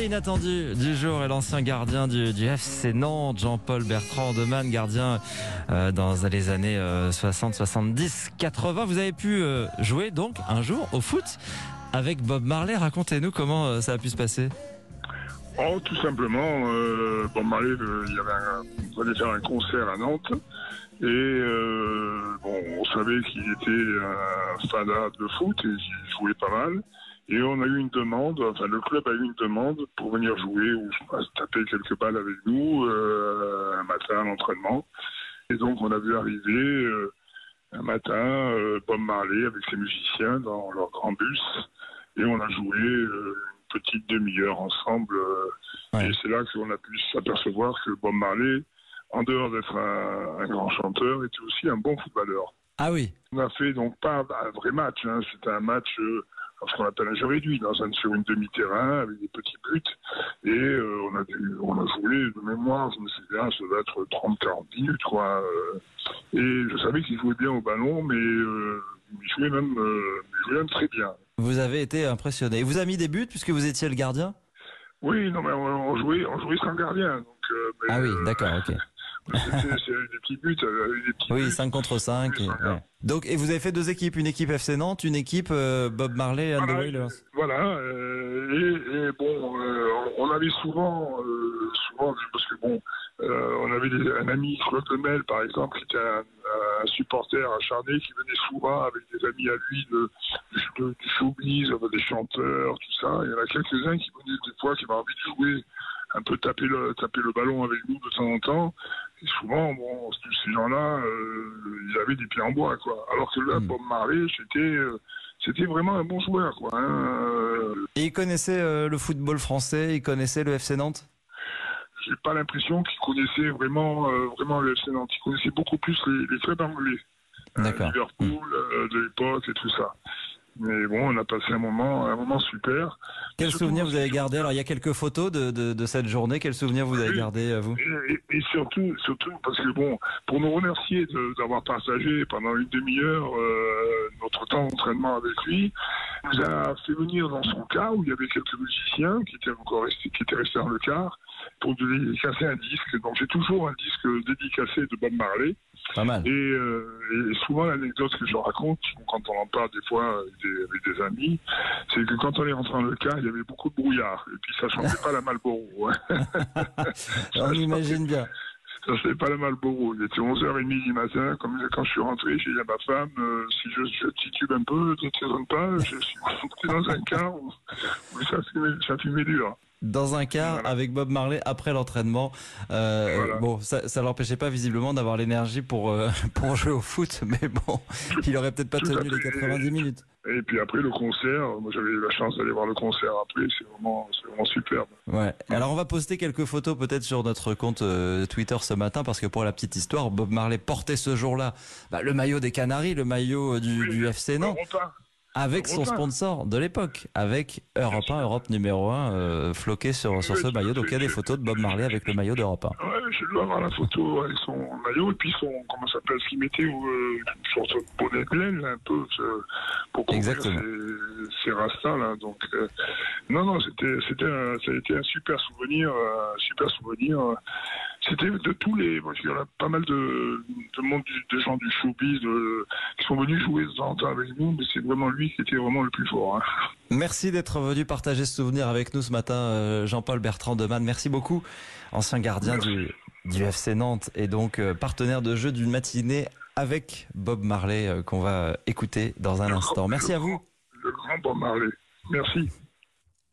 Inattendu du jour est l'ancien gardien du, FC Nantes, Jean-Paul Bertrand Deman, gardien euh, dans les années euh, 60, 70, 80. Vous avez pu euh, jouer donc un jour au foot avec Bob Marley. Racontez-nous comment euh, ça a pu se passer. Oh, tout simplement, Bob Marley, il avait un, faire un concert à Nantes. Et bon, on savait qu'il était un fada de foot et qu'il jouait pas mal. Et on a eu une demande, enfin le club a eu une demande pour venir jouer ou se taper quelques balles avec nous euh, un matin à l'entraînement. Et donc on a vu arriver euh, un matin euh, Bob Marley avec ses musiciens dans leur grand bus. Et on a joué une petite demi-heure ensemble. Ouais. Et c'est là qu'on a pu s'apercevoir que Bob Marley, en dehors d'être un, un grand chanteur, était aussi un bon footballeur. Ah oui. On a fait donc pas un vrai match, hein, c'était un match, euh, ce qu'on appelle un jeu réduit, dans un, sur une demi-terrain avec des petits buts. Et euh, on, a dû- on a joué de mémoire, je me souviens, ça doit être 30-40 minutes, quoi. euh. et je savais qu'il jouait bien au ballon, mais euh, il, jouait même, euh, il jouait même très bien. Vous avez été impressionné. Et vous avez mis des buts puisque vous étiez le gardien? Oui, non, mais on, on jouait, on jouait sans gardien. Donc, mais, Ah oui, d'accord, ok. C'est des petits buts, euh, des petits Oui, buts. 5 contre 5. Oui, et- ouais. Donc, et vous avez fait deux équipes, une équipe FC Nantes, une équipe euh, Bob Marley and the Voilà, Wailers. Voilà, euh, et, et bon, euh, on avait souvent, souvent, parce que bon, on avait des- un ami, Claude Lemel, par exemple, qui était un, un supporter acharné, qui venait souvent avec des amis à lui de, de- du showbiz, des chanteurs, tout ça. Il y en a quelques-uns qui venaient des fois, qui avaient envie de jouer, un peu taper le, taper le ballon avec nous de temps en temps. Et souvent, bon, ces gens-là, euh, ils avaient des pieds en bois, quoi. Alors que là. Bob Marley, c'était... euh, c'était vraiment un bon joueur, quoi. hein. Et il connaissait euh, le football français, il connaissait le FC Nantes? J'ai pas l'impression qu'il connaissait vraiment, vraiment le FC Nantes. Il connaissait beaucoup plus les, les clubs anglais. Liverpool, euh, de l'époque et tout ça. Mais bon, on a passé un moment, un moment super. Quel souvenir vous avez gardé Alors, il y a quelques photos de, de, de cette journée. Quel souvenir vous avez gardé, vous Et, et- et surtout, surtout parce que bon, pour nous remercier d'avoir partagé pendant une demi-heure euh, notre temps d'entraînement avec lui, il nous a fait venir dans son car où il y avait quelques musiciens qui étaient encore restés, qui étaient restés dans le car pour dédicacer un disque. Donc j'ai toujours un disque dédicacé de Bob Marley. Pas mal. Et, euh, et souvent l'anecdote que je raconte quand on en parle des fois avec des, avec des amis, c'est que quand on est rentré dans le car, il y avait beaucoup de brouillard et puis ça chantait pas la Malboro. hein. On imagine bien. Ça c'est pas la Malboro. Il était 11h30 du matin. Comme quand je suis rentré, j'ai dit à ma femme, euh, si je, je titube un peu, ne t'étonne pas, je suis dans un car où, où ça, fumait, ça fumait dur. Dans un car Voilà. avec Bob Marley après l'entraînement. Euh, Voilà. Bon, ça, ça l'empêchait pas visiblement d'avoir l'énergie pour euh, pour jouer au foot, mais bon, il aurait peut-être pas Tout tenu les fait. 90 minutes. Et puis après le concert, moi j'avais eu la chance d'aller voir le concert après, c'est vraiment, c'est vraiment superbe. Ouais. Alors on va poster quelques photos peut-être sur notre compte euh, Twitter ce matin parce que pour la petite histoire, Bob Marley portait ce jour-là bah, le maillot des Canaries, le maillot du, Oui, du FC Nantes, avec son sponsor de l'époque, avec Europe 1, Europe numéro 1, euh, floqué sur, sur ce maillot. Donc il y a des photos de Bob Marley avec le maillot d'Europe 1. Ouais, je dois avoir la photo avec son maillot et puis son, comment ça s'appelle, ce qu'il mettait, euh, une sorte de bonnet de laine, un peu, euh, pour couvrir Exactement. ses, ses rastas, là. Donc, euh, non, non, c'était, c'était ça a été un super souvenir, euh, un super souvenir. Euh. C'était de tous les, il y en a pas mal de, de monde, de gens du showbiz, de, qui sont venus jouer de temps avec nous, mais c'est vraiment lui qui était vraiment le plus fort, hein. Merci d'être venu partager ce souvenir avec nous ce matin, euh, Jean-Paul Bertrand Deman. Merci beaucoup, ancien gardien du, du FC Nantes et donc euh, partenaire de jeu d'une matinée avec Bob Marley euh, qu'on va écouter dans un instant. Merci à vous. Le grand Bob Marley. Merci.